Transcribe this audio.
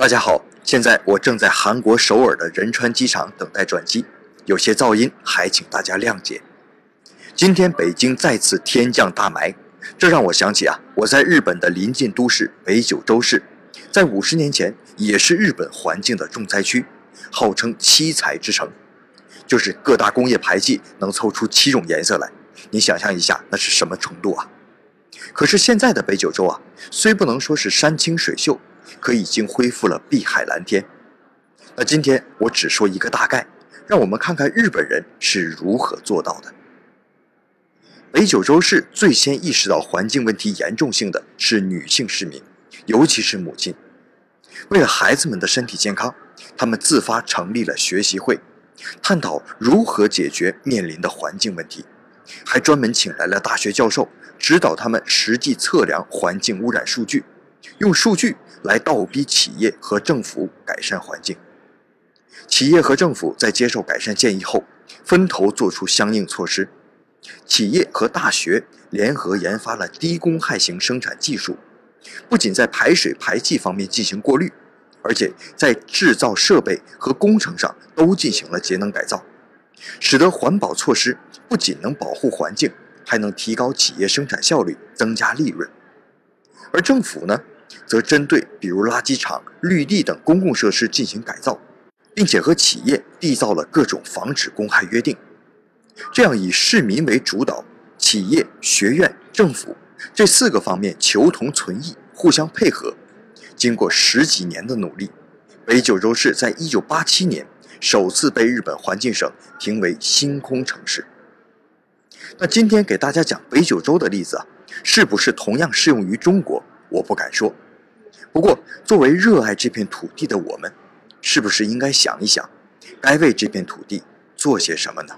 大家好，现在我正在韩国首尔的仁川机场等待转机，有些噪音，还请大家谅解。今天北京再次天降大霾，这让我想起啊，我在日本的邻近都市北九州市，在五十年前也是日本环境的重灾区，号称七彩之城，就是各大工业排气能凑出七种颜色来，你想象一下那是什么程度啊？可是现在的北九州啊，虽不能说是山清水秀。可已经恢复了碧海蓝天。那今天我只说一个大概，让我们看看日本人是如何做到的。北九州市最先意识到环境问题严重性的是女性市民，尤其是母亲。为了孩子们的身体健康，他们自发成立了学习会，探讨如何解决面临的环境问题，还专门请来了大学教授指导他们实际测量环境污染数据。用数据来倒逼企业和政府改善环境。企业和政府在接受改善建议后，分头做出相应措施。企业和大学联合研发了低公害型生产技术，不仅在排水排气方面进行过滤，而且在制造设备和工程上都进行了节能改造，使得环保措施不仅能保护环境，还能提高企业生产效率，增加利润。而政府呢，则针对比如垃圾场、绿地等公共设施进行改造，并且和企业缔造了各种防止公害约定。这样以市民为主导，企业、学院、政府这四个方面求同存异，互相配合。经过十几年的努力，北九州市在一九八七年首次被日本环境省评为星空城市。那今天给大家讲北九州的例子啊。是不是同样适用于中国？我不敢说。不过，作为热爱这片土地的我们，是不是应该想一想，该为这片土地做些什么呢？